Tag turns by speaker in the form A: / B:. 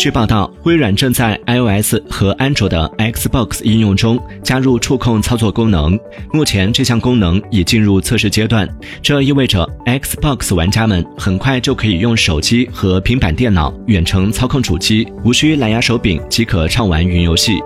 A: 据报道微软正在 ios 和安卓的 xbox 应用中加入触控操作功能。目前这项功能已进入测试阶段。这意味着 xbox 玩家们很快就可以用手机和平板电脑远程操控主机无需蓝牙手柄即可畅玩云游戏。